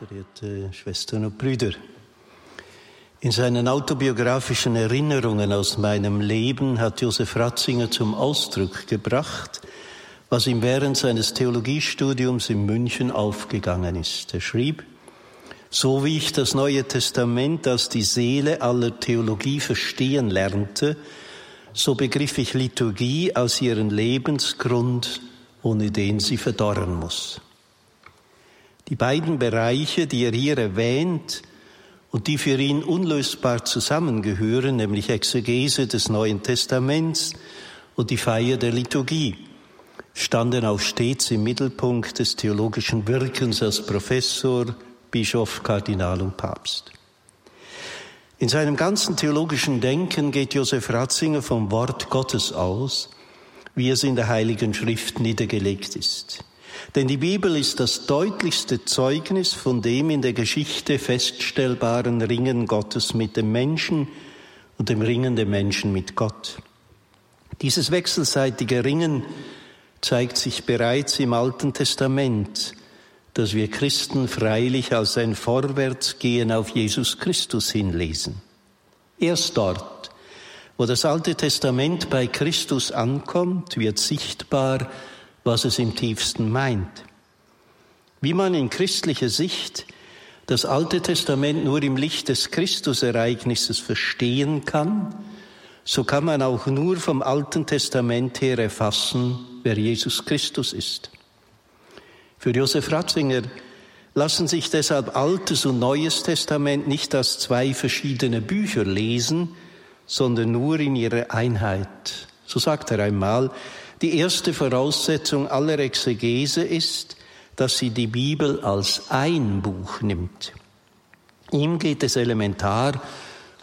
verehrte Schwestern und Brüder. In seinen autobiografischen Erinnerungen aus meinem Leben hat Josef Ratzinger zum Ausdruck gebracht, was ihm während seines Theologiestudiums in München aufgegangen ist. Er schrieb, so wie ich das Neue Testament als die Seele aller Theologie verstehen lernte, so begriff ich Liturgie als ihren Lebensgrund, ohne den sie verdorren muss. Die beiden Bereiche, die er hier erwähnt und die für ihn unlösbar zusammengehören, nämlich Exegese des Neuen Testaments und die Feier der Liturgie, standen auch stets im Mittelpunkt des theologischen Wirkens als Professor, Bischof, Kardinal und Papst. In seinem ganzen theologischen Denken geht Josef Ratzinger vom Wort Gottes aus, wie es in der Heiligen Schrift niedergelegt ist. Denn die Bibel ist das deutlichste Zeugnis von dem in der Geschichte feststellbaren Ringen Gottes mit dem Menschen und dem Ringen der Menschen mit Gott. Dieses wechselseitige Ringen zeigt sich bereits im Alten Testament, das wir Christen freilich als ein Vorwärtsgehen auf Jesus Christus hinlesen. Erst dort, wo das Alte Testament bei Christus ankommt, wird sichtbar, was es im tiefsten meint. Wie man in christlicher Sicht das Alte Testament nur im Licht des Christusereignisses verstehen kann, so kann man auch nur vom Alten Testament her erfassen, wer Jesus Christus ist. Für Josef Ratzinger lassen sich deshalb Altes und Neues Testament nicht als zwei verschiedene Bücher lesen, sondern nur in ihrer Einheit. So sagt er einmal, die erste Voraussetzung aller Exegese ist, dass sie die Bibel als ein Buch nimmt. Ihm geht es elementar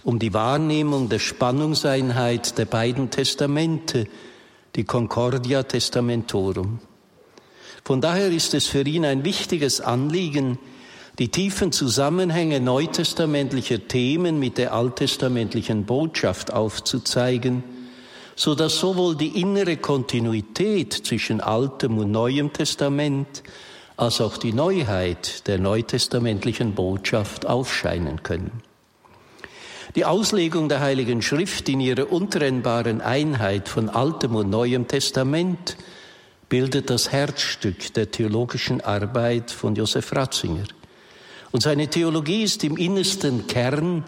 um die Wahrnehmung der Spannungseinheit der beiden Testamente, die Concordia Testamentorum. Von daher ist es für ihn ein wichtiges Anliegen, die tiefen Zusammenhänge neutestamentlicher Themen mit der alttestamentlichen Botschaft aufzuzeigen – so dass sowohl die innere Kontinuität zwischen Altem und Neuem Testament als auch die Neuheit der neutestamentlichen Botschaft aufscheinen können. Die Auslegung der Heiligen Schrift in ihrer untrennbaren Einheit von Altem und Neuem Testament bildet das Herzstück der theologischen Arbeit von Josef Ratzinger. Und seine Theologie ist im innersten Kern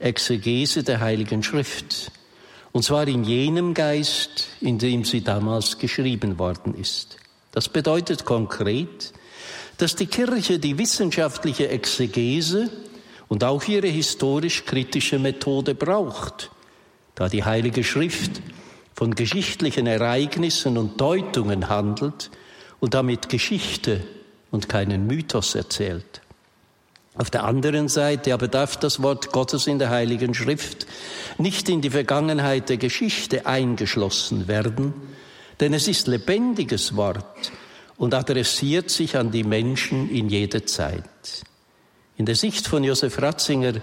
Exegese der Heiligen Schrift. Und zwar in jenem Geist, in dem sie damals geschrieben worden ist. Das bedeutet konkret, dass die Kirche die wissenschaftliche Exegese und auch ihre historisch-kritische Methode braucht, da die Heilige Schrift von geschichtlichen Ereignissen und Deutungen handelt und damit Geschichte und keinen Mythos erzählt. Auf der anderen Seite aber darf das Wort Gottes in der Heiligen Schrift nicht in die Vergangenheit der Geschichte eingeschlossen werden, denn es ist lebendiges Wort und adressiert sich an die Menschen in jeder Zeit. In der Sicht von Josef Ratzinger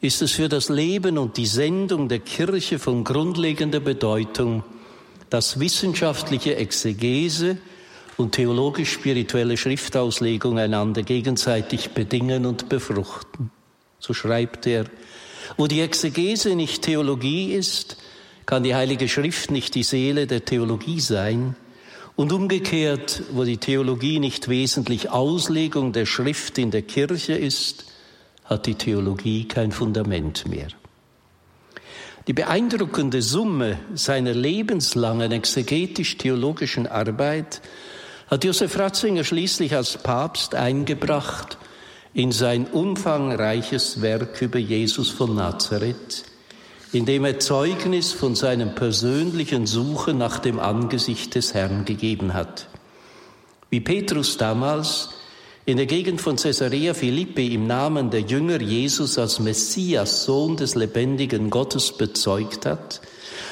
ist es für das Leben und die Sendung der Kirche von grundlegender Bedeutung, dass wissenschaftliche Exegese und theologisch-spirituelle Schriftauslegung einander gegenseitig bedingen und befruchten. So schreibt er, wo die Exegese nicht Theologie ist, kann die Heilige Schrift nicht die Seele der Theologie sein. Und umgekehrt, wo die Theologie nicht wesentlich Auslegung der Schrift in der Kirche ist, hat die Theologie kein Fundament mehr. Die beeindruckende Summe seiner lebenslangen exegetisch-theologischen Arbeit hat Josef Ratzinger schließlich als Papst eingebracht in sein umfangreiches Werk über Jesus von Nazareth, in dem er Zeugnis von seinem persönlichen Suchen nach dem Angesicht des Herrn gegeben hat. Wie Petrus damals in der Gegend von Caesarea Philippi im Namen der Jünger Jesus als Messias, Sohn des lebendigen Gottes bezeugt hat,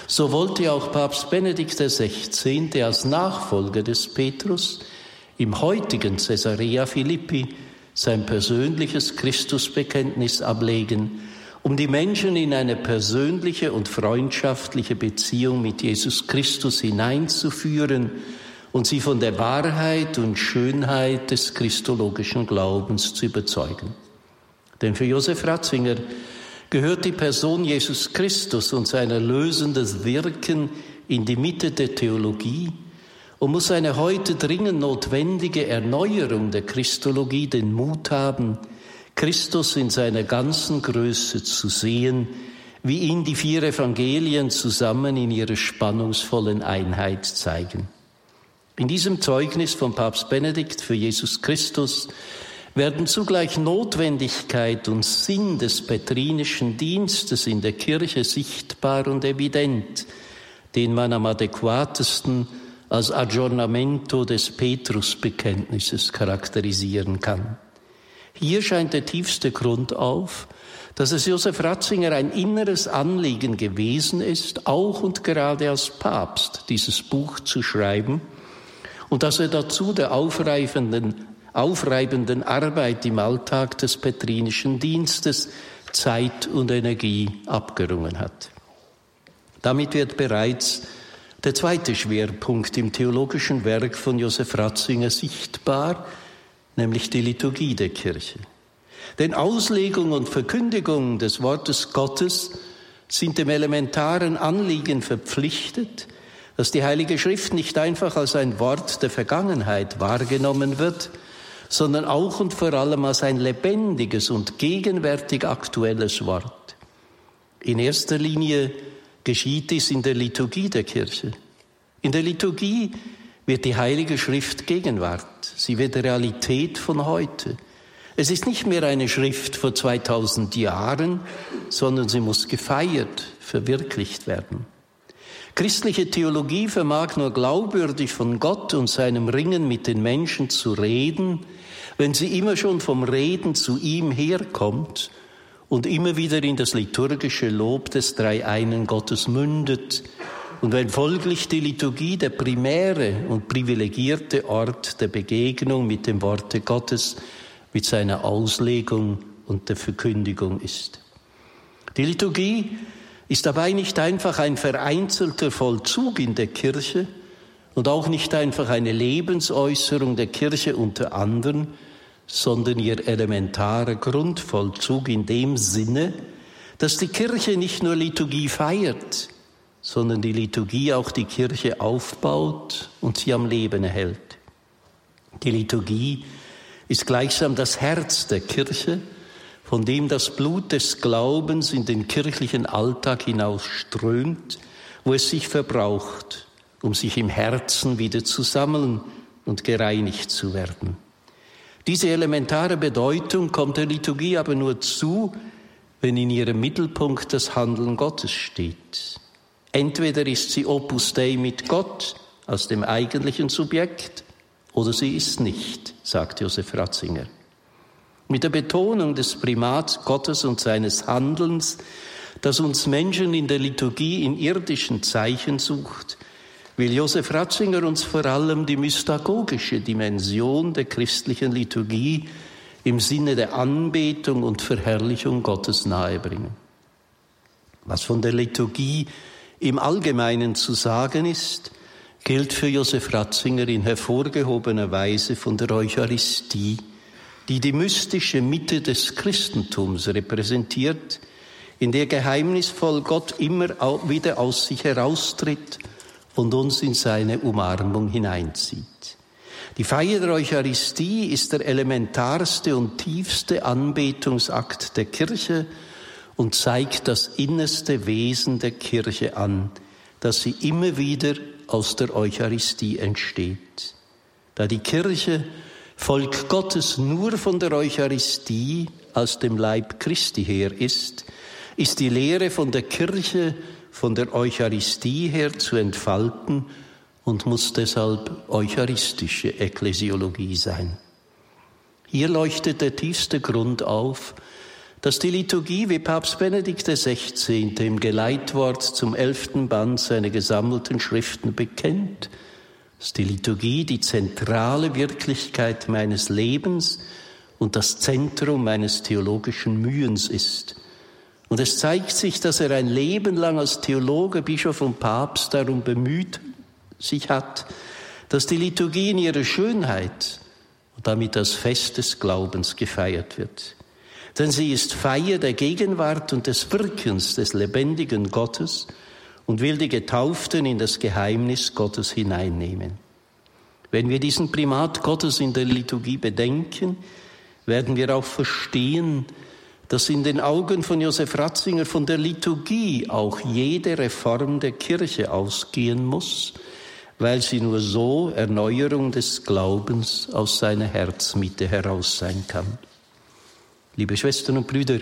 so wollte auch Papst Benedikt XVI. als Nachfolger des Petrus im heutigen Caesarea Philippi sein persönliches Christusbekenntnis ablegen, um die Menschen in eine persönliche und freundschaftliche Beziehung mit Jesus Christus hineinzuführen und sie von der Wahrheit und Schönheit des christologischen Glaubens zu überzeugen. Denn für Josef Ratzinger gehört die Person Jesus Christus und sein erlösendes Wirken in die Mitte der Theologie und muss eine heute dringend notwendige Erneuerung der Christologie den Mut haben, Christus in seiner ganzen Größe zu sehen, wie ihn die vier Evangelien zusammen in ihrer spannungsvollen Einheit zeigen. In diesem Zeugnis von Papst Benedikt für Jesus Christus werden zugleich Notwendigkeit und Sinn des petrinischen Dienstes in der Kirche sichtbar und evident, den man am adäquatesten als Aggiornamento des Petrusbekenntnisses charakterisieren kann. Hier scheint der tiefste Grund auf, dass es Josef Ratzinger ein inneres Anliegen gewesen ist, auch und gerade als Papst dieses Buch zu schreiben und dass er dazu der aufreibenden, aufreibenden Arbeit im Alltag des petrinischen Dienstes Zeit und Energie abgerungen hat. Damit wird bereits der zweite Schwerpunkt im theologischen Werk von Josef Ratzinger sichtbar, nämlich die Liturgie der Kirche. Denn Auslegung und Verkündigung des Wortes Gottes sind dem elementaren Anliegen verpflichtet, dass die Heilige Schrift nicht einfach als ein Wort der Vergangenheit wahrgenommen wird, sondern auch und vor allem als ein lebendiges und gegenwärtig aktuelles Wort. In erster Linie geschieht dies in der Liturgie der Kirche. In der Liturgie wird die Heilige Schrift Gegenwart. Sie wird Realität von heute. Es ist nicht mehr eine Schrift vor 2000 Jahren, sondern sie muss gefeiert, verwirklicht werden. Christliche Theologie vermag nur glaubwürdig von Gott und seinem Ringen mit den Menschen zu reden, wenn sie immer schon vom Reden zu ihm herkommt und immer wieder in das liturgische Lob des Dreieinen Gottes mündet und wenn folglich die Liturgie der primäre und privilegierte Ort der Begegnung mit dem Worte Gottes mit seiner Auslegung und der Verkündigung ist. Die Liturgie ist dabei nicht einfach ein vereinzelter Vollzug in der Kirche und auch nicht einfach eine Lebensäußerung der Kirche unter anderen, sondern ihr elementarer Grundvollzug in dem Sinne, dass die Kirche nicht nur Liturgie feiert, sondern die Liturgie auch die Kirche aufbaut und sie am Leben erhält. Die Liturgie ist gleichsam das Herz der Kirche, von dem das Blut des Glaubens in den kirchlichen Alltag hinaus strömt, wo es sich verbraucht, um sich im Herzen wieder zu sammeln und gereinigt zu werden. Diese elementare Bedeutung kommt der Liturgie aber nur zu, wenn in ihrem Mittelpunkt das Handeln Gottes steht. Entweder ist sie Opus Dei mit Gott aus dem eigentlichen Subjekt, oder sie ist nicht, sagt Josef Ratzinger. Mit der Betonung des Primats Gottes und seines Handelns, das uns Menschen in der Liturgie in irdischen Zeichen sucht, will Josef Ratzinger uns vor allem die mystagogische Dimension der christlichen Liturgie im Sinne der Anbetung und Verherrlichung Gottes nahebringen. Was von der Liturgie im Allgemeinen zu sagen ist, gilt für Josef Ratzinger in hervorgehobener Weise von der Eucharistie, die die mystische Mitte des Christentums repräsentiert, in der geheimnisvoll Gott immer wieder aus sich heraustritt und uns in seine Umarmung hineinzieht. Die Feier der Eucharistie ist der elementarste und tiefste Anbetungsakt der Kirche und zeigt das innerste Wesen der Kirche an, dass sie immer wieder aus der Eucharistie entsteht. Da die Kirche Volk Gottes nur von der Eucharistie als dem Leib Christi her ist, ist die Lehre von der Kirche von der Eucharistie her zu entfalten und muss deshalb eucharistische Ekklesiologie sein. Hier leuchtet der tiefste Grund auf, dass die Liturgie, wie Papst Benedikt XVI. im Geleitwort zum elften Band seiner gesammelten Schriften bekennt, dass die Liturgie die zentrale Wirklichkeit meines Lebens und das Zentrum meines theologischen Mühens ist. Und es zeigt sich, dass er ein Leben lang als Theologe, Bischof und Papst darum bemüht sich hat, dass die Liturgie in ihrer Schönheit und damit das Fest des Glaubens gefeiert wird. Denn sie ist Feier der Gegenwart und des Wirkens des lebendigen Gottes und will die Getauften in das Geheimnis Gottes hineinnehmen. Wenn wir diesen Primat Gottes in der Liturgie bedenken, werden wir auch verstehen, dass in den Augen von Josef Ratzinger von der Liturgie auch jede Reform der Kirche ausgehen muss, weil sie nur so Erneuerung des Glaubens aus seiner Herzmitte heraus sein kann. Liebe Schwestern und Brüder,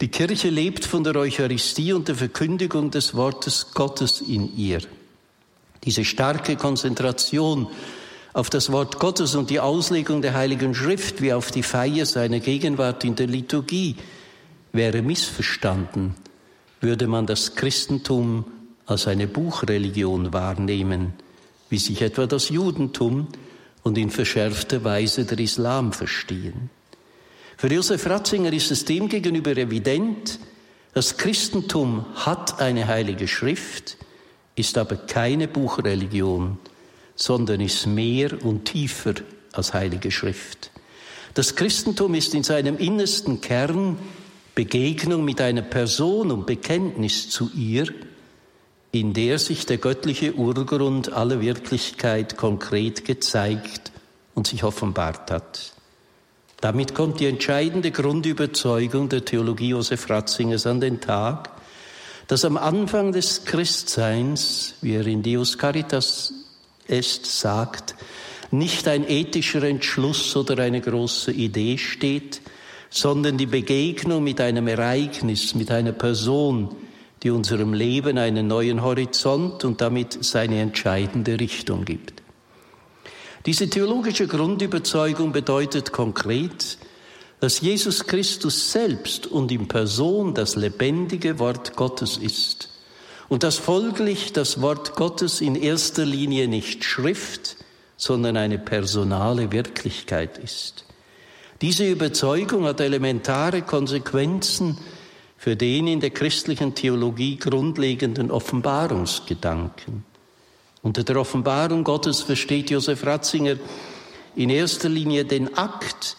die Kirche lebt von der Eucharistie und der Verkündigung des Wortes Gottes in ihr. Diese starke Konzentration auf das Wort Gottes und die Auslegung der Heiligen Schrift wie auf die Feier seiner Gegenwart in der Liturgie wäre missverstanden, würde man das Christentum als eine Buchreligion wahrnehmen, wie sich etwa das Judentum und in verschärfter Weise der Islam verstehen. Für Josef Ratzinger ist es demgegenüber evident, das Christentum hat eine heilige Schrift, ist aber keine Buchreligion, sondern ist mehr und tiefer als Heilige Schrift. Das Christentum ist in seinem innersten Kern Begegnung mit einer Person und Bekenntnis zu ihr, in der sich der göttliche Urgrund aller Wirklichkeit konkret gezeigt und sich offenbart hat. Damit kommt die entscheidende Grundüberzeugung der Theologie Josef Ratzingers an den Tag, dass am Anfang des Christseins, wie er in Deus Caritas est sagt, nicht ein ethischer Entschluss oder eine große Idee steht, sondern die Begegnung mit einem Ereignis, mit einer Person, die unserem Leben einen neuen Horizont und damit seine entscheidende Richtung gibt. Diese theologische Grundüberzeugung bedeutet konkret, dass Jesus Christus selbst und in Person das lebendige Wort Gottes ist und dass folglich das Wort Gottes in erster Linie nicht Schrift, sondern eine personale Wirklichkeit ist. Diese Überzeugung hat elementare Konsequenzen für den in der christlichen Theologie grundlegenden Offenbarungsgedanken. Unter der Offenbarung Gottes versteht Josef Ratzinger in erster Linie den Akt,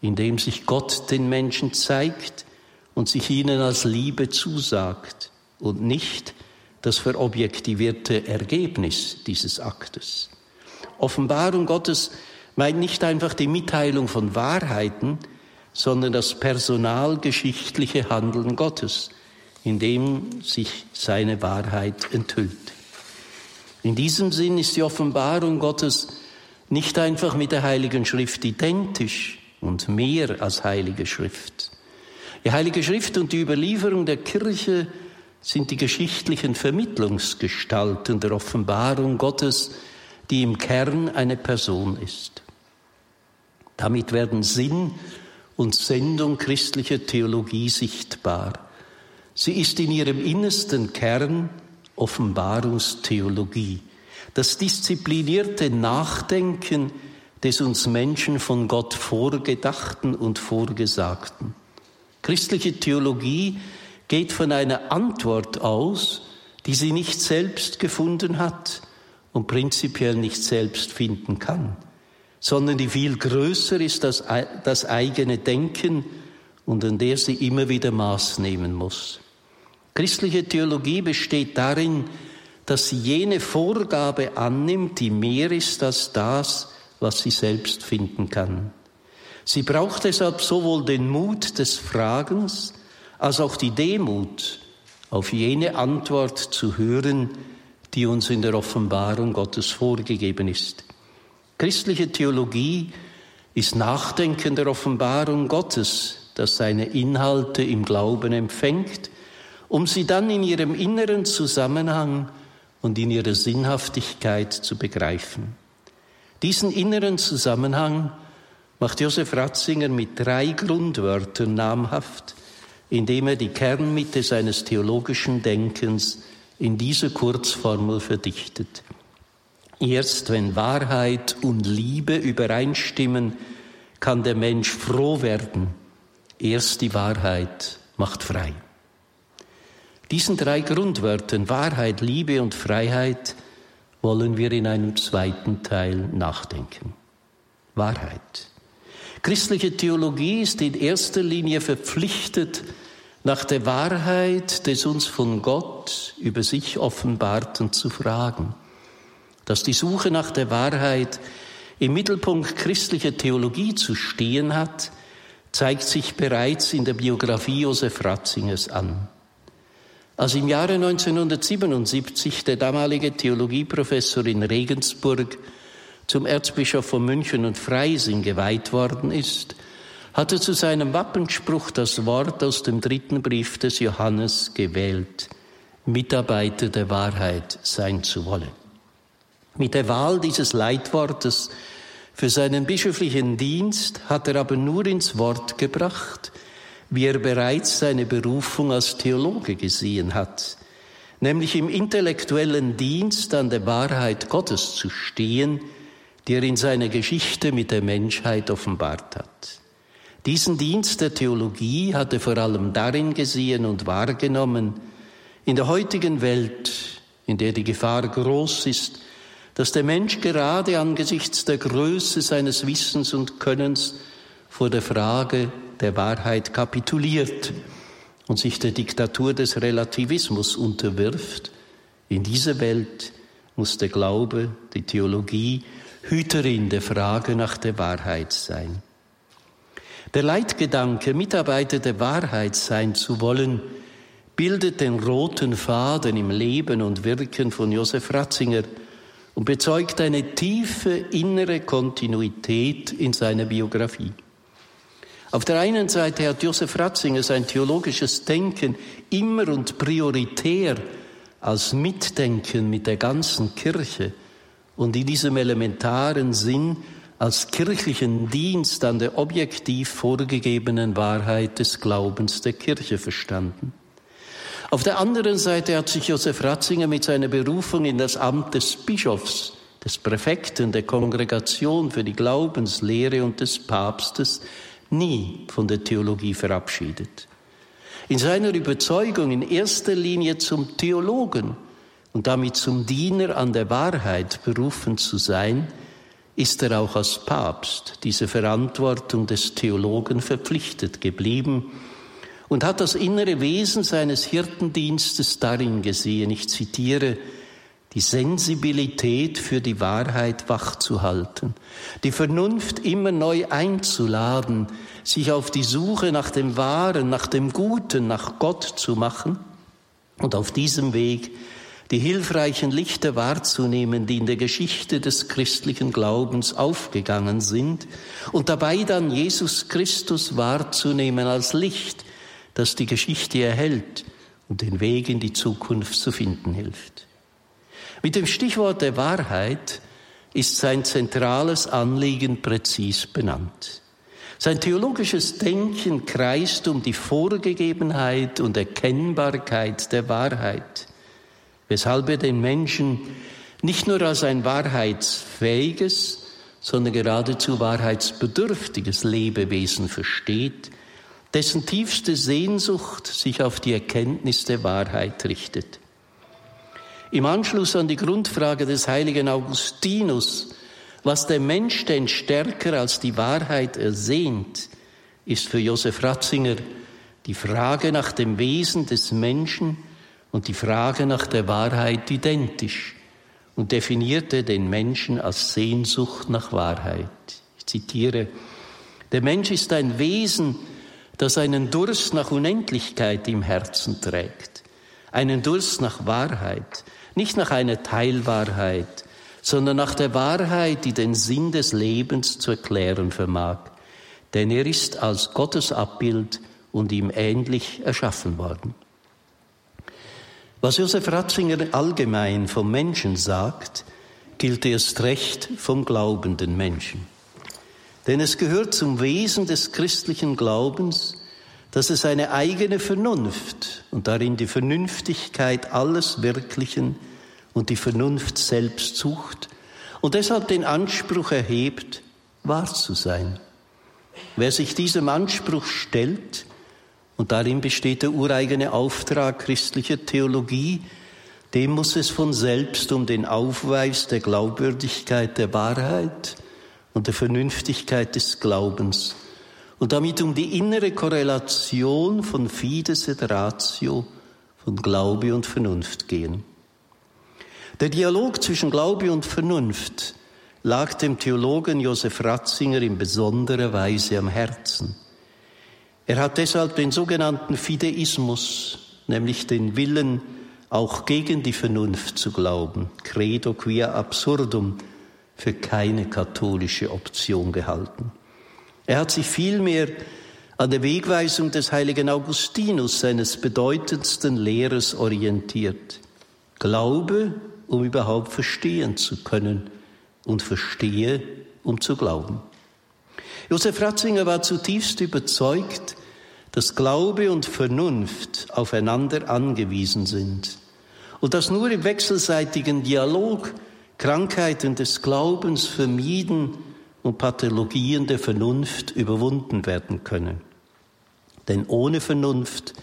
in dem sich Gott den Menschen zeigt und sich ihnen als Liebe zusagt und nicht das verobjektivierte Ergebnis dieses Aktes. Offenbarung Gottes meint nicht einfach die Mitteilung von Wahrheiten, sondern das personalgeschichtliche Handeln Gottes, in dem sich seine Wahrheit enthüllt. In diesem Sinn ist die Offenbarung Gottes nicht einfach mit der Heiligen Schrift identisch und mehr als Heilige Schrift. Die Heilige Schrift und die Überlieferung der Kirche sind die geschichtlichen Vermittlungsgestalten der Offenbarung Gottes, die im Kern eine Person ist. Damit werden Sinn und Sendung christlicher Theologie sichtbar. Sie ist in ihrem innersten Kern Offenbarungstheologie, das disziplinierte Nachdenken des uns Menschen von Gott vorgedachten und vorgesagten. Christliche Theologie geht von einer Antwort aus, die sie nicht selbst gefunden hat und prinzipiell nicht selbst finden kann, sondern die viel größer ist als das eigene Denken und an der sie immer wieder Maß nehmen muss. Christliche Theologie besteht darin, dass sie jene Vorgabe annimmt, die mehr ist als das, was sie selbst finden kann. Sie braucht deshalb sowohl den Mut des Fragens als auch die Demut, auf jene Antwort zu hören, die uns in der Offenbarung Gottes vorgegeben ist. Christliche Theologie ist Nachdenken der Offenbarung Gottes, das seine Inhalte im Glauben empfängt, um sie dann in ihrem inneren Zusammenhang und in ihrer Sinnhaftigkeit zu begreifen. Diesen inneren Zusammenhang macht Josef Ratzinger mit drei Grundwörtern namhaft, indem er die Kernmitte seines theologischen Denkens in diese Kurzformel verdichtet. Erst wenn Wahrheit und Liebe übereinstimmen, kann der Mensch froh werden. Erst die Wahrheit macht frei. Diesen drei Grundwörtern Wahrheit, Liebe und Freiheit wollen wir in einem zweiten Teil nachdenken. Wahrheit. Christliche Theologie ist in erster Linie verpflichtet, nach der Wahrheit des uns von Gott über sich offenbarten zu fragen. Dass die Suche nach der Wahrheit im Mittelpunkt christlicher Theologie zu stehen hat, zeigt sich bereits in der Biografie Josef Ratzingers an. Als im Jahre 1977 der damalige Theologieprofessor in Regensburg zum Erzbischof von München und Freising geweiht worden ist, hatte zu seinem Wappenspruch das Wort aus dem dritten Brief des Johannes gewählt, Mitarbeiter der Wahrheit sein zu wollen. Mit der Wahl dieses Leitwortes für seinen bischöflichen Dienst hat er aber nur ins Wort gebracht, wie er bereits seine Berufung als Theologe gesehen hat, nämlich im intellektuellen Dienst an der Wahrheit Gottes zu stehen, die er in seiner Geschichte mit der Menschheit offenbart hat. Diesen Dienst der Theologie hat er vor allem darin gesehen und wahrgenommen, in der heutigen Welt, in der die Gefahr groß ist, dass der Mensch gerade angesichts der Größe seines Wissens und Könnens vor der Frage der Wahrheit kapituliert und sich der Diktatur des Relativismus unterwirft. In dieser Welt muss der Glaube, die Theologie Hüterin der Frage nach der Wahrheit sein. Der Leitgedanke, Mitarbeiter der Wahrheit sein zu wollen, bildet den roten Faden im Leben und Wirken von Josef Ratzinger und bezeugt eine tiefe innere Kontinuität in seiner Biografie. Auf der einen Seite hat Josef Ratzinger sein theologisches Denken immer und prioritär als Mitdenken mit der ganzen Kirche und in diesem elementaren Sinn als kirchlichen Dienst an der objektiv vorgegebenen Wahrheit des Glaubens der Kirche verstanden. Auf der anderen Seite hat sich Josef Ratzinger mit seiner Berufung in das Amt des Bischofs, des Präfekten der Kongregation für die Glaubenslehre und des Papstes nie von der Theologie verabschiedet. In seiner Überzeugung in erster Linie zum Theologen und damit zum Diener an der Wahrheit berufen zu sein, ist er auch als Papst diese Verantwortung des Theologen verpflichtet geblieben und hat das innere Wesen seines Hirtendienstes darin gesehen, ich zitiere, die Sensibilität für die Wahrheit wachzuhalten, die Vernunft immer neu einzuladen, sich auf die Suche nach dem Wahren, nach dem Guten, nach Gott zu machen. Und auf diesem Weg die hilfreichen Lichter wahrzunehmen, die in der Geschichte des christlichen Glaubens aufgegangen sind, und dabei dann Jesus Christus wahrzunehmen als Licht, das die Geschichte erhält und den Weg in die Zukunft zu finden hilft. Mit dem Stichwort der Wahrheit ist sein zentrales Anliegen präzis benannt. Sein theologisches Denken kreist um die Vorgegebenheit und Erkennbarkeit der Wahrheit weshalb er den Menschen nicht nur als ein wahrheitsfähiges, sondern geradezu wahrheitsbedürftiges Lebewesen versteht, dessen tiefste Sehnsucht sich auf die Erkenntnis der Wahrheit richtet. Im Anschluss an die Grundfrage des heiligen Augustinus, was der Mensch denn stärker als die Wahrheit ersehnt, ist für Josef Ratzinger die Frage nach dem Wesen des Menschen und die Frage nach der Wahrheit identisch und definierte den Menschen als Sehnsucht nach Wahrheit. Ich zitiere, der Mensch ist ein Wesen, das einen Durst nach Unendlichkeit im Herzen trägt, einen Durst nach Wahrheit, nicht nach einer Teilwahrheit, sondern nach der Wahrheit, die den Sinn des Lebens zu erklären vermag. Denn er ist als Gottes Abbild und ihm ähnlich erschaffen worden. Was Josef Ratzinger allgemein vom Menschen sagt, gilt erst recht vom glaubenden Menschen. Denn es gehört zum Wesen des christlichen Glaubens, dass es eine eigene Vernunft und darin die Vernünftigkeit alles Wirklichen und die Vernunft selbst sucht und deshalb den Anspruch erhebt, wahr zu sein. Wer sich diesem Anspruch stellt, und darin besteht der ureigene Auftrag christlicher Theologie, dem muss es von selbst um den Aufweis der Glaubwürdigkeit der Wahrheit und der Vernünftigkeit des Glaubens und damit um die innere Korrelation von Fides et Ratio, von Glaube und Vernunft gehen. Der Dialog zwischen Glaube und Vernunft lag dem Theologen Josef Ratzinger in besonderer Weise am Herzen. Er hat deshalb den sogenannten Fideismus, nämlich den Willen, auch gegen die Vernunft zu glauben, credo quia absurdum, für keine katholische Option gehalten. Er hat sich vielmehr an der Wegweisung des heiligen Augustinus, seines bedeutendsten Lehrers, orientiert. Glaube, um überhaupt verstehen zu können und verstehe, um zu glauben. Josef Ratzinger war zutiefst überzeugt, dass Glaube und Vernunft aufeinander angewiesen sind und dass nur im wechselseitigen Dialog Krankheiten des Glaubens vermieden und Pathologien der Vernunft überwunden werden können. Denn ohne Vernunft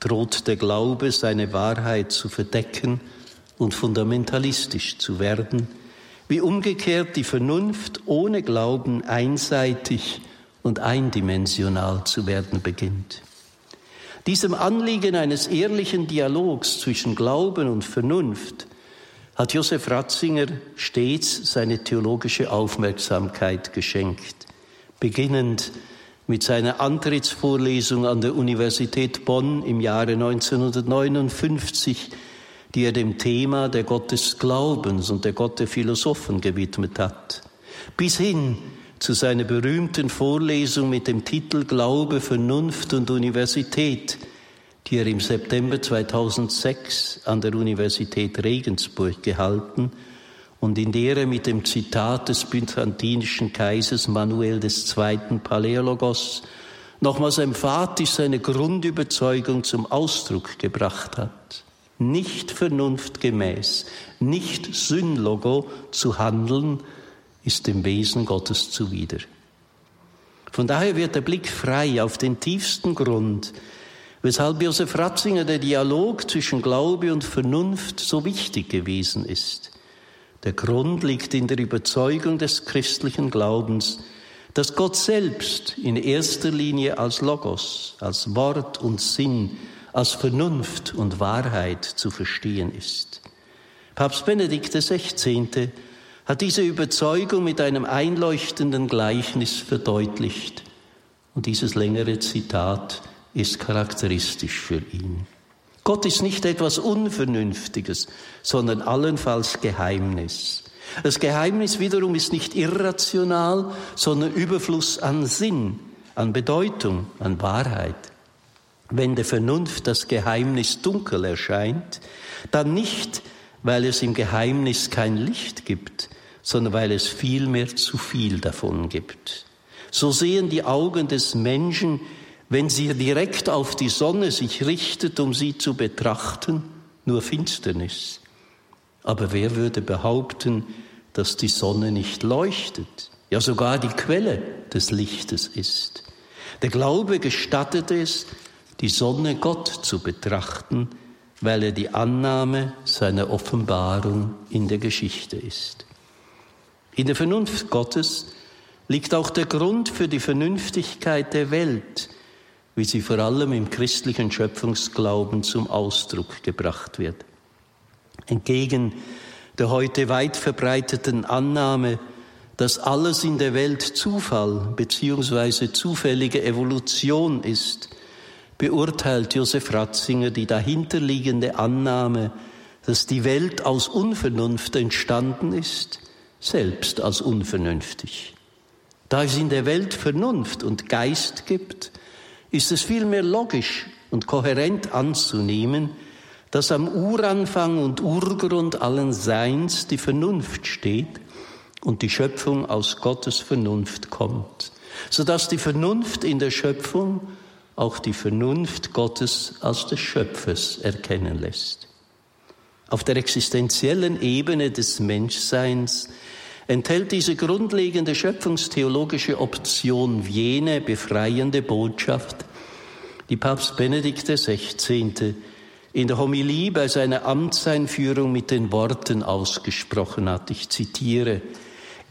droht der Glaube, seine Wahrheit zu verdecken und fundamentalistisch zu werden, wie umgekehrt die Vernunft ohne Glauben einseitig und eindimensional zu werden beginnt. Diesem Anliegen eines ehrlichen Dialogs zwischen Glauben und Vernunft hat Josef Ratzinger stets seine theologische Aufmerksamkeit geschenkt, beginnend mit seiner Antrittsvorlesung an der Universität Bonn im Jahre 1959, die er dem Thema der Gott des Glaubens und der Gott der Philosophen gewidmet hat, bis hin zu seiner berühmten Vorlesung mit dem Titel Glaube, Vernunft und Universität, die er im September 2006 an der Universität Regensburg gehalten und in der er mit dem Zitat des byzantinischen Kaisers Manuel II. Paleologos nochmals emphatisch seine Grundüberzeugung zum Ausdruck gebracht hat. Nicht vernunftgemäß, nicht synlogo zu handeln, ist dem Wesen Gottes zuwider. Von daher wird der Blick frei auf den tiefsten Grund, weshalb Josef Ratzinger der Dialog zwischen Glaube und Vernunft so wichtig gewesen ist. Der Grund liegt in der Überzeugung des christlichen Glaubens, dass Gott selbst in erster Linie als Logos, als Wort und Sinn, als Vernunft und Wahrheit zu verstehen ist. Papst Benedikt XVI hat diese Überzeugung mit einem einleuchtenden Gleichnis verdeutlicht. Und dieses längere Zitat ist charakteristisch für ihn. Gott ist nicht etwas Unvernünftiges, sondern allenfalls Geheimnis. Das Geheimnis wiederum ist nicht irrational, sondern Überfluss an Sinn, an Bedeutung, an Wahrheit. Wenn der Vernunft das Geheimnis dunkel erscheint, dann nicht, weil es im Geheimnis kein Licht gibt, sondern weil es vielmehr zu viel davon gibt. So sehen die Augen des Menschen, wenn sie direkt auf die Sonne sich richtet, um sie zu betrachten, nur Finsternis. Aber wer würde behaupten, dass die Sonne nicht leuchtet, ja sogar die Quelle des Lichtes ist? Der Glaube gestattet es, die Sonne Gott zu betrachten, weil er die Annahme seiner Offenbarung in der Geschichte ist. In der Vernunft Gottes liegt auch der Grund für die Vernünftigkeit der Welt, wie sie vor allem im christlichen Schöpfungsglauben zum Ausdruck gebracht wird. Entgegen der heute weit verbreiteten Annahme, dass alles in der Welt Zufall bzw. zufällige Evolution ist, beurteilt Josef Ratzinger die dahinterliegende Annahme, dass die Welt aus Unvernunft entstanden ist, selbst als unvernünftig. Da es in der Welt Vernunft und Geist gibt, ist es vielmehr logisch und kohärent anzunehmen, dass am Uranfang und Urgrund allen Seins die Vernunft steht und die Schöpfung aus Gottes Vernunft kommt, sodass die Vernunft in der Schöpfung auch die Vernunft Gottes als des Schöpfers erkennen lässt. Auf der existenziellen Ebene des Menschseins enthält diese grundlegende schöpfungstheologische Option jene befreiende Botschaft, die Papst Benedikt XVI. in der Homilie bei seiner Amtseinführung mit den Worten ausgesprochen hat. Ich zitiere,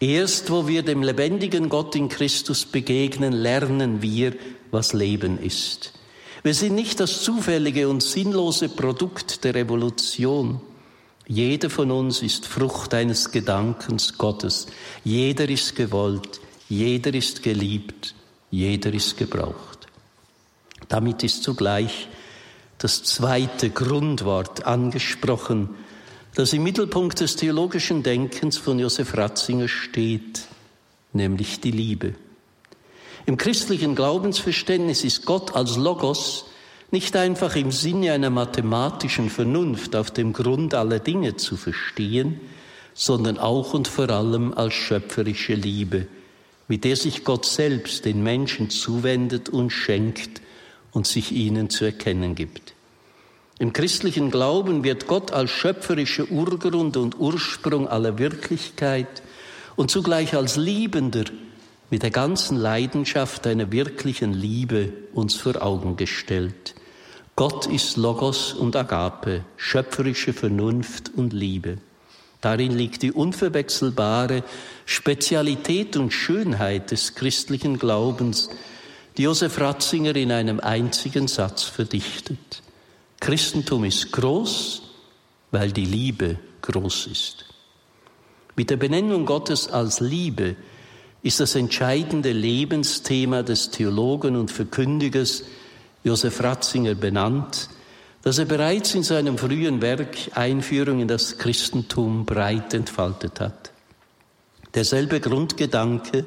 Erst wo wir dem lebendigen Gott in Christus begegnen, lernen wir, was Leben ist. Wir sind nicht das zufällige und sinnlose Produkt der Revolution. Jeder von uns ist Frucht eines Gedankens Gottes. Jeder ist gewollt, jeder ist geliebt, jeder ist gebraucht. Damit ist zugleich das zweite Grundwort angesprochen, das im Mittelpunkt des theologischen Denkens von Josef Ratzinger steht, nämlich die Liebe. Im christlichen Glaubensverständnis ist Gott als Logos nicht einfach im Sinne einer mathematischen Vernunft auf dem Grund aller Dinge zu verstehen, sondern auch und vor allem als schöpferische Liebe, mit der sich Gott selbst den Menschen zuwendet und schenkt und sich ihnen zu erkennen gibt. Im christlichen Glauben wird Gott als schöpferischer Urgrund und Ursprung aller Wirklichkeit und zugleich als Liebender mit der ganzen Leidenschaft einer wirklichen Liebe uns vor Augen gestellt. Gott ist Logos und Agape, schöpferische Vernunft und Liebe. Darin liegt die unverwechselbare Spezialität und Schönheit des christlichen Glaubens, die Josef Ratzinger in einem einzigen Satz verdichtet. Christentum ist groß, weil die Liebe groß ist. Mit der Benennung Gottes als Liebe ist das entscheidende Lebensthema des Theologen und Verkündigers Josef Ratzinger benannt, das er bereits in seinem frühen Werk Einführung in das Christentum breit entfaltet hat. Derselbe Grundgedanke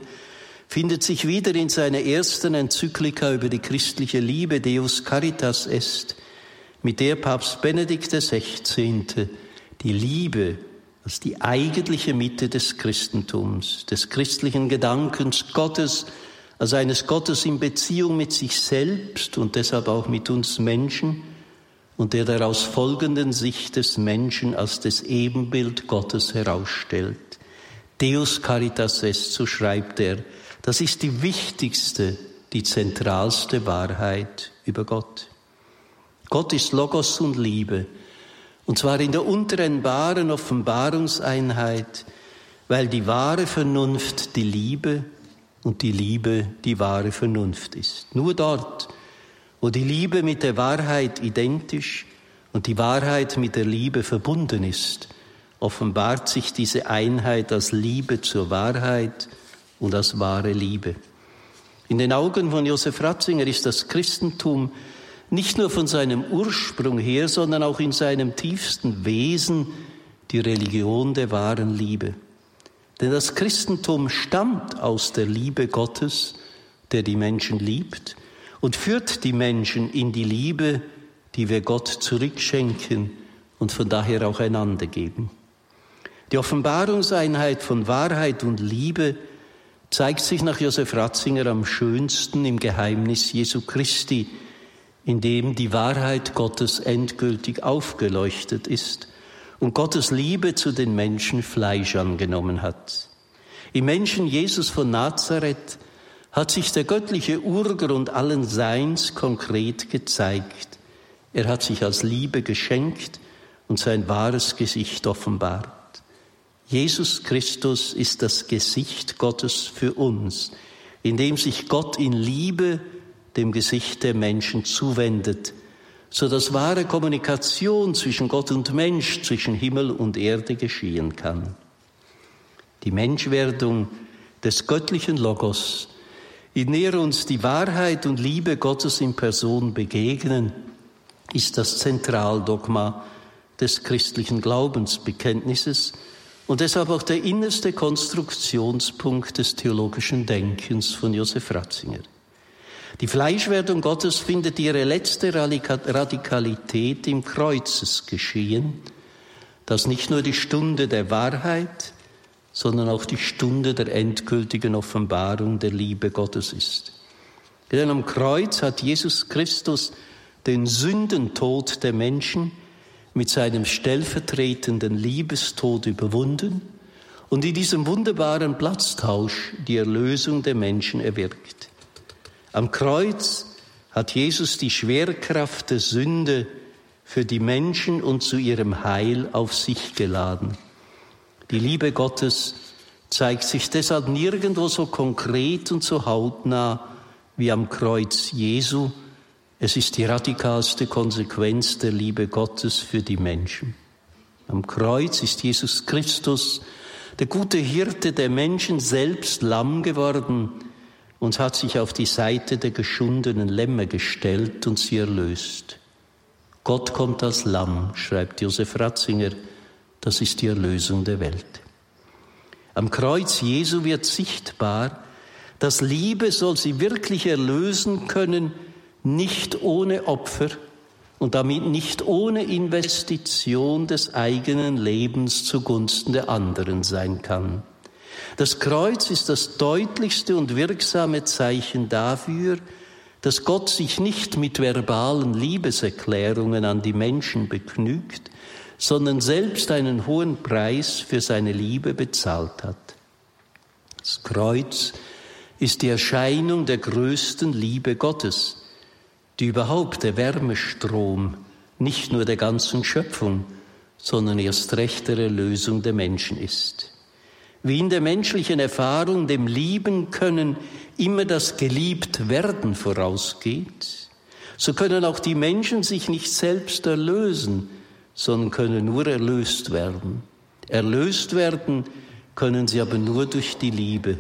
findet sich wieder in seiner ersten Enzyklika über die christliche Liebe Deus Caritas Est, mit der Papst Benedikt XVI. die Liebe als die eigentliche Mitte des Christentums, des christlichen Gedankens Gottes, als eines Gottes in Beziehung mit sich selbst und deshalb auch mit uns Menschen und der daraus folgenden Sicht des Menschen als das Ebenbild Gottes herausstellt. Deus Caritas est, so schreibt er, das ist die wichtigste, die zentralste Wahrheit über Gott. Gott ist Logos und Liebe. Und zwar in der untrennbaren Offenbarungseinheit, weil die wahre Vernunft die Liebe und die Liebe die wahre Vernunft ist. Nur dort, wo die Liebe mit der Wahrheit identisch und die Wahrheit mit der Liebe verbunden ist, offenbart sich diese Einheit als Liebe zur Wahrheit und als wahre Liebe. In den Augen von Josef Ratzinger ist das Christentum nicht nur von seinem Ursprung her, sondern auch in seinem tiefsten Wesen die Religion der wahren Liebe. Denn das Christentum stammt aus der Liebe Gottes, der die Menschen liebt, und führt die Menschen in die Liebe, die wir Gott zurückschenken und von daher auch einander geben. Die Offenbarungseinheit von Wahrheit und Liebe zeigt sich nach Josef Ratzinger am schönsten im Geheimnis Jesu Christi, in dem die Wahrheit Gottes endgültig aufgeleuchtet ist und Gottes Liebe zu den Menschen Fleisch angenommen hat. Im Menschen Jesus von Nazareth hat sich der göttliche Urgrund allen Seins konkret gezeigt. Er hat sich als Liebe geschenkt und sein wahres Gesicht offenbart. Jesus Christus ist das Gesicht Gottes für uns, in dem sich Gott in Liebe dem Gesicht der Menschen zuwendet, so dass wahre Kommunikation zwischen Gott und Mensch, zwischen Himmel und Erde geschehen kann. Die Menschwerdung des göttlichen Logos, in der uns die Wahrheit und Liebe Gottes in Person begegnen, ist das Zentraldogma des christlichen Glaubensbekenntnisses und deshalb auch der innerste Konstruktionspunkt des theologischen Denkens von Josef Ratzinger. Die Fleischwerdung Gottes findet ihre letzte Radikalität im Kreuzesgeschehen, das nicht nur die Stunde der Wahrheit, sondern auch die Stunde der endgültigen Offenbarung der Liebe Gottes ist. Denn am Kreuz hat Jesus Christus den Sündentod der Menschen mit seinem stellvertretenden Liebestod überwunden und in diesem wunderbaren Platztausch die Erlösung der Menschen erwirkt. Am Kreuz hat Jesus die Schwerkraft der Sünde für die Menschen und zu ihrem Heil auf sich geladen. Die Liebe Gottes zeigt sich deshalb nirgendwo so konkret und so hautnah wie am Kreuz Jesu. Es ist die radikalste Konsequenz der Liebe Gottes für die Menschen. Am Kreuz ist Jesus Christus, der gute Hirte der Menschen, selbst Lamm geworden und hat sich auf die Seite der geschundenen Lämme gestellt und sie erlöst. Gott kommt als Lamm, schreibt Josef Ratzinger, das ist die Erlösung der Welt. Am Kreuz Jesu wird sichtbar, dass Liebe soll sie wirklich erlösen können, nicht ohne Opfer und damit nicht ohne Investition des eigenen Lebens zugunsten der anderen sein kann. Das Kreuz ist das deutlichste und wirksame Zeichen dafür, dass Gott sich nicht mit verbalen Liebeserklärungen an die Menschen begnügt, sondern selbst einen hohen Preis für seine Liebe bezahlt hat. Das Kreuz ist die Erscheinung der größten Liebe Gottes, die überhaupt der Wärmestrom nicht nur der ganzen Schöpfung, sondern erst recht der Erlösung der Menschen ist. Wie in der menschlichen Erfahrung dem Lieben können immer das Geliebtwerden vorausgeht, so können auch die Menschen sich nicht selbst erlösen, sondern können nur erlöst werden. Erlöst werden können sie aber nur durch die Liebe.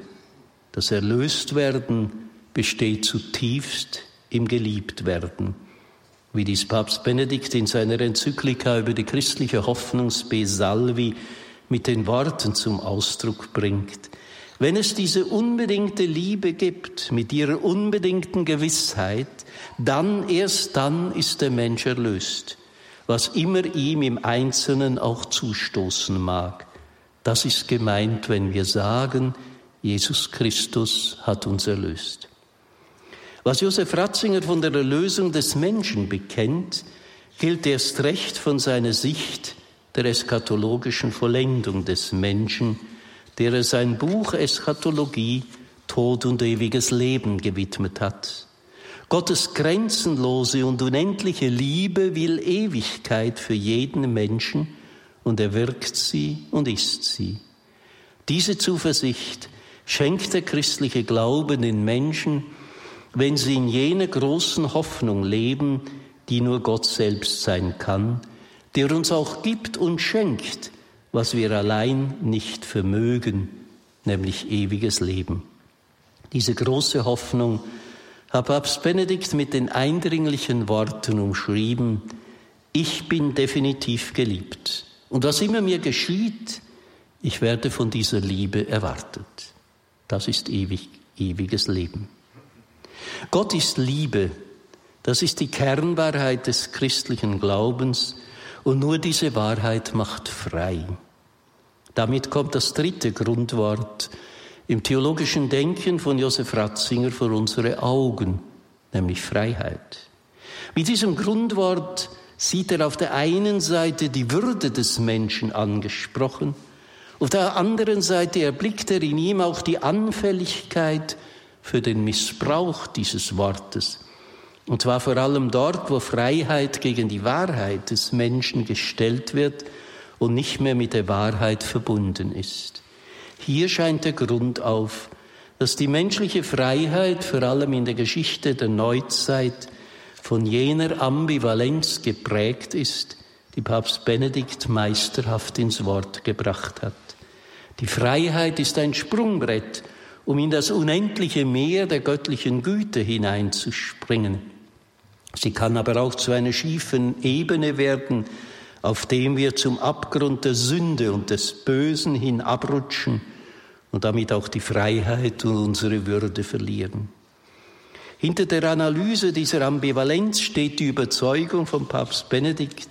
Das Erlöstwerden besteht zutiefst im Geliebtwerden, wie dies Papst Benedikt in seiner Enzyklika über die christliche Hoffnungsbesalvi mit den Worten zum Ausdruck bringt. Wenn es diese unbedingte Liebe gibt, mit ihrer unbedingten Gewissheit, dann, erst dann ist der Mensch erlöst, was immer ihm im Einzelnen auch zustoßen mag. Das ist gemeint, wenn wir sagen, Jesus Christus hat uns erlöst. Was Josef Ratzinger von der Erlösung des Menschen bekennt, gilt erst recht von seiner Sicht der eschatologischen Vollendung des Menschen, der er sein Buch Eschatologie Tod und ewiges Leben gewidmet hat. Gottes grenzenlose und unendliche Liebe will Ewigkeit für jeden Menschen und er wirkt sie und ist sie. Diese Zuversicht schenkt der christliche Glauben den Menschen, wenn sie in jener großen Hoffnung leben, die nur Gott selbst sein kann, der uns auch gibt und schenkt, was wir allein nicht vermögen, nämlich ewiges Leben. Diese große Hoffnung hat Papst Benedikt mit den eindringlichen Worten umschrieben, ich bin definitiv geliebt. Und was immer mir geschieht, ich werde von dieser Liebe erwartet. Das ist ewig, ewiges Leben. Gott ist Liebe. Das ist die Kernwahrheit des christlichen Glaubens und nur diese Wahrheit macht frei. Damit kommt das dritte Grundwort im theologischen Denken von Josef Ratzinger vor unsere Augen, nämlich Freiheit. Mit diesem Grundwort sieht er auf der einen Seite die Würde des Menschen angesprochen, auf der anderen Seite erblickt er in ihm auch die Anfälligkeit für den Missbrauch dieses Wortes. Und zwar vor allem dort, wo Freiheit gegen die Wahrheit des Menschen gestellt wird und nicht mehr mit der Wahrheit verbunden ist. Hier scheint der Grund auf, dass die menschliche Freiheit vor allem in der Geschichte der Neuzeit von jener Ambivalenz geprägt ist, die Papst Benedikt meisterhaft ins Wort gebracht hat. Die Freiheit ist ein Sprungbrett um in das unendliche Meer der göttlichen Güte hineinzuspringen. Sie kann aber auch zu einer schiefen Ebene werden, auf dem wir zum Abgrund der Sünde und des Bösen hin abrutschen und damit auch die Freiheit und unsere Würde verlieren. Hinter der Analyse dieser Ambivalenz steht die Überzeugung von Papst Benedikt,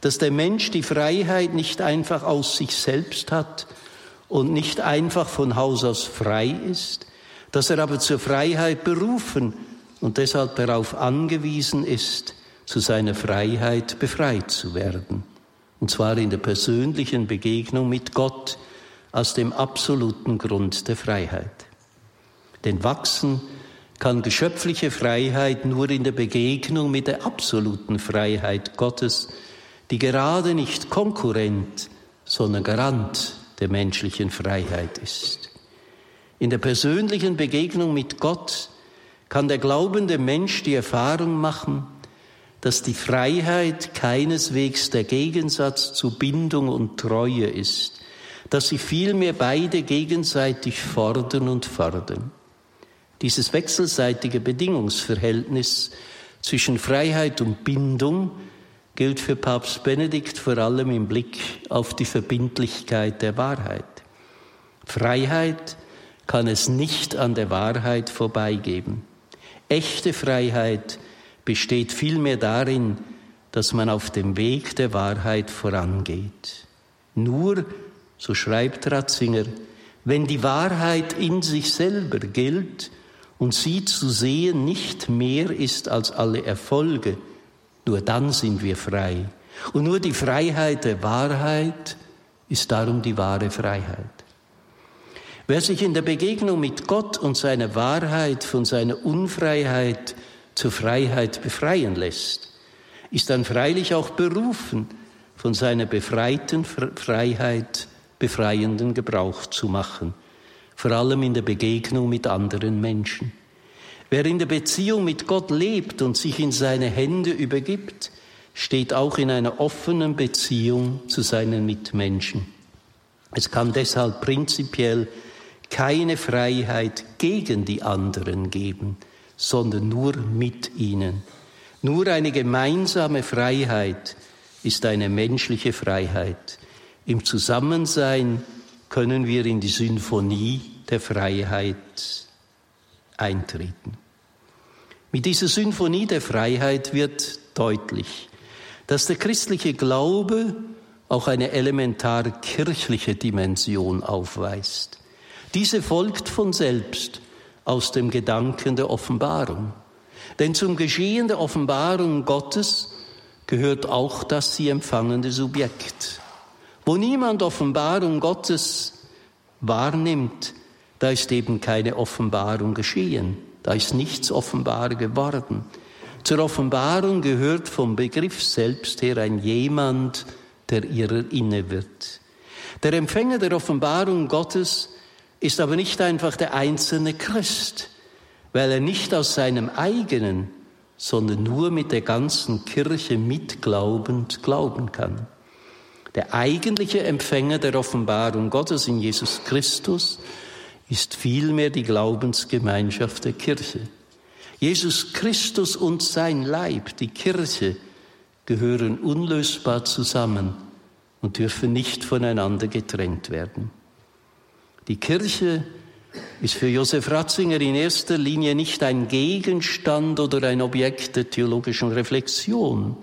dass der Mensch die Freiheit nicht einfach aus sich selbst hat, und nicht einfach von Haus aus frei ist, dass er aber zur Freiheit berufen und deshalb darauf angewiesen ist, zu seiner Freiheit befreit zu werden. Und zwar in der persönlichen Begegnung mit Gott als dem absoluten Grund der Freiheit. Denn wachsen kann geschöpfliche Freiheit nur in der Begegnung mit der absoluten Freiheit Gottes, die gerade nicht Konkurrent, sondern Garant der menschlichen Freiheit ist. In der persönlichen Begegnung mit Gott kann der glaubende Mensch die Erfahrung machen, dass die Freiheit keineswegs der Gegensatz zu Bindung und Treue ist, dass sie vielmehr beide gegenseitig fordern und fördern. Dieses wechselseitige Bedingungsverhältnis zwischen Freiheit und Bindung gilt für Papst Benedikt vor allem im Blick auf die Verbindlichkeit der Wahrheit. Freiheit kann es nicht an der Wahrheit vorbeigeben. Echte Freiheit besteht vielmehr darin, dass man auf dem Weg der Wahrheit vorangeht. Nur, so schreibt Ratzinger, wenn die Wahrheit in sich selber gilt und sie zu sehen nicht mehr ist als alle Erfolge, nur dann sind wir frei. Und nur die Freiheit der Wahrheit ist darum die wahre Freiheit. Wer sich in der Begegnung mit Gott und seiner Wahrheit von seiner Unfreiheit zur Freiheit befreien lässt, ist dann freilich auch berufen, von seiner befreiten Freiheit befreienden Gebrauch zu machen, vor allem in der Begegnung mit anderen Menschen. Wer in der Beziehung mit Gott lebt und sich in seine Hände übergibt, steht auch in einer offenen Beziehung zu seinen Mitmenschen. Es kann deshalb prinzipiell keine Freiheit gegen die anderen geben, sondern nur mit ihnen. Nur eine gemeinsame Freiheit ist eine menschliche Freiheit. Im Zusammensein können wir in die Symphonie der Freiheit eintreten. Mit dieser Symphonie der Freiheit wird deutlich, dass der christliche Glaube auch eine elementar kirchliche Dimension aufweist. Diese folgt von selbst aus dem Gedanken der Offenbarung. Denn zum Geschehen der Offenbarung Gottes gehört auch das sie empfangende Subjekt. Wo niemand Offenbarung Gottes wahrnimmt, da ist eben keine Offenbarung geschehen, da ist nichts offenbar geworden. Zur Offenbarung gehört vom Begriff selbst her ein jemand, der ihrer inne wird. Der Empfänger der Offenbarung Gottes ist aber nicht einfach der einzelne Christ, weil er nicht aus seinem eigenen, sondern nur mit der ganzen Kirche mitglaubend glauben kann. Der eigentliche Empfänger der Offenbarung Gottes in Jesus Christus ist vielmehr die Glaubensgemeinschaft der Kirche. Jesus Christus und sein Leib, die Kirche, gehören unlösbar zusammen und dürfen nicht voneinander getrennt werden. Die Kirche ist für Josef Ratzinger in erster Linie nicht ein Gegenstand oder ein Objekt der theologischen Reflexion,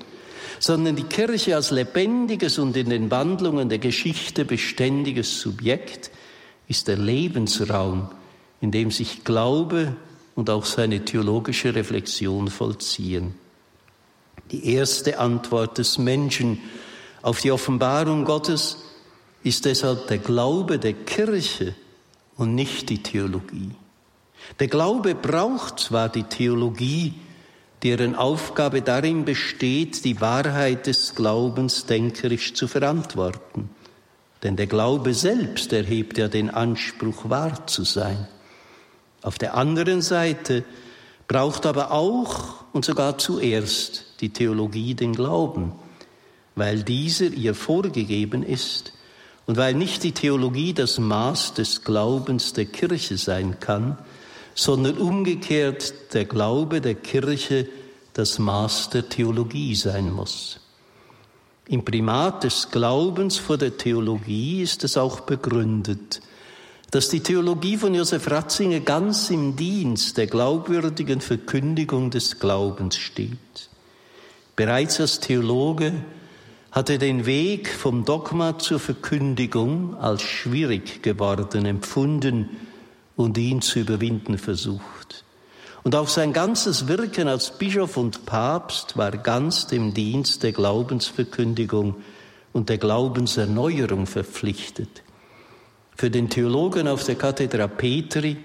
sondern die Kirche als lebendiges und in den Wandlungen der Geschichte beständiges Subjekt ist der Lebensraum, in dem sich Glaube und auch seine theologische Reflexion vollziehen. Die erste Antwort des Menschen auf die Offenbarung Gottes ist deshalb der Glaube der Kirche und nicht die Theologie. Der Glaube braucht zwar die Theologie, deren Aufgabe darin besteht, die Wahrheit des Glaubens denkerisch zu verantworten. Denn der Glaube selbst erhebt ja den Anspruch, wahr zu sein. Auf der anderen Seite braucht aber auch und sogar zuerst die Theologie den Glauben, weil dieser ihr vorgegeben ist und weil nicht die Theologie das Maß des Glaubens der Kirche sein kann, sondern umgekehrt der Glaube der Kirche das Maß der Theologie sein muss. Im Primat des Glaubens vor der Theologie ist es auch begründet, dass die Theologie von Josef Ratzinger ganz im Dienst der glaubwürdigen Verkündigung des Glaubens steht. Bereits als Theologe hat er den Weg vom Dogma zur Verkündigung als schwierig geworden empfunden und ihn zu überwinden versucht. Und auch sein ganzes Wirken als Bischof und Papst war ganz dem Dienst der Glaubensverkündigung und der Glaubenserneuerung verpflichtet. Für den Theologen auf der Kathedra Petri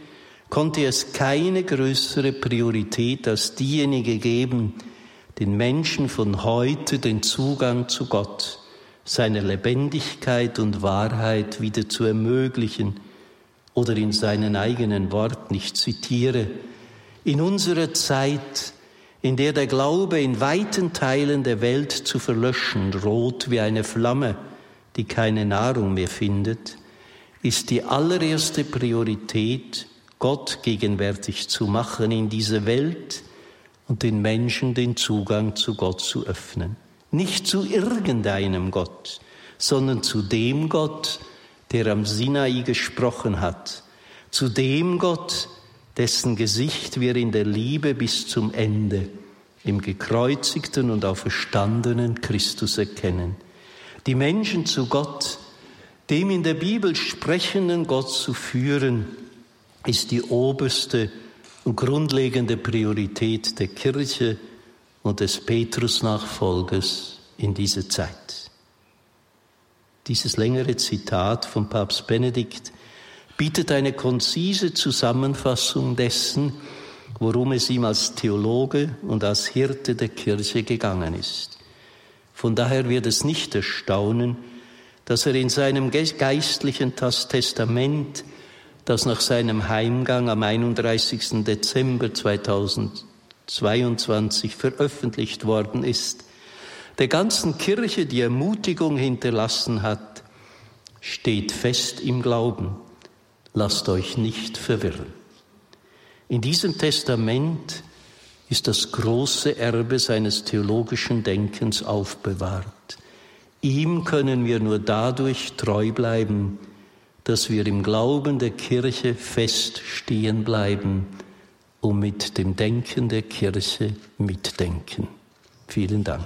konnte es keine größere Priorität als diejenige geben, den Menschen von heute den Zugang zu Gott, seiner Lebendigkeit und Wahrheit wieder zu ermöglichen oder in seinen eigenen Worten, ich zitiere, in unserer Zeit, in der der Glaube in weiten Teilen der Welt zu verlöschen droht wie eine Flamme, die keine Nahrung mehr findet, ist die allererste Priorität, Gott gegenwärtig zu machen in dieser Welt und den Menschen den Zugang zu Gott zu öffnen. Nicht zu irgendeinem Gott, sondern zu dem Gott, der am Sinai gesprochen hat, zu dem Gott, dessen Gesicht wir in der Liebe bis zum Ende im gekreuzigten und auferstandenen Christus erkennen. Die Menschen zu Gott, dem in der Bibel sprechenden Gott zu führen, ist die oberste grundlegende Priorität der Kirche und des Petrus-Nachfolgers in dieser Zeit. Dieses längere Zitat von Papst Benedikt bietet eine konzise Zusammenfassung dessen, worum es ihm als Theologe und als Hirte der Kirche gegangen ist. Von daher wird es nicht erstaunen, dass er in seinem geistlichen Testament, das nach seinem Heimgang am 31. Dezember 2022 veröffentlicht worden ist, der ganzen Kirche die Ermutigung hinterlassen hat, steht fest im Glauben, lasst euch nicht verwirren. In diesem Testament ist das große Erbe seines theologischen Denkens aufbewahrt. Ihm können wir nur dadurch treu bleiben, dass wir im Glauben der Kirche fest stehen bleiben und mit dem Denken der Kirche mitdenken. Vielen Dank.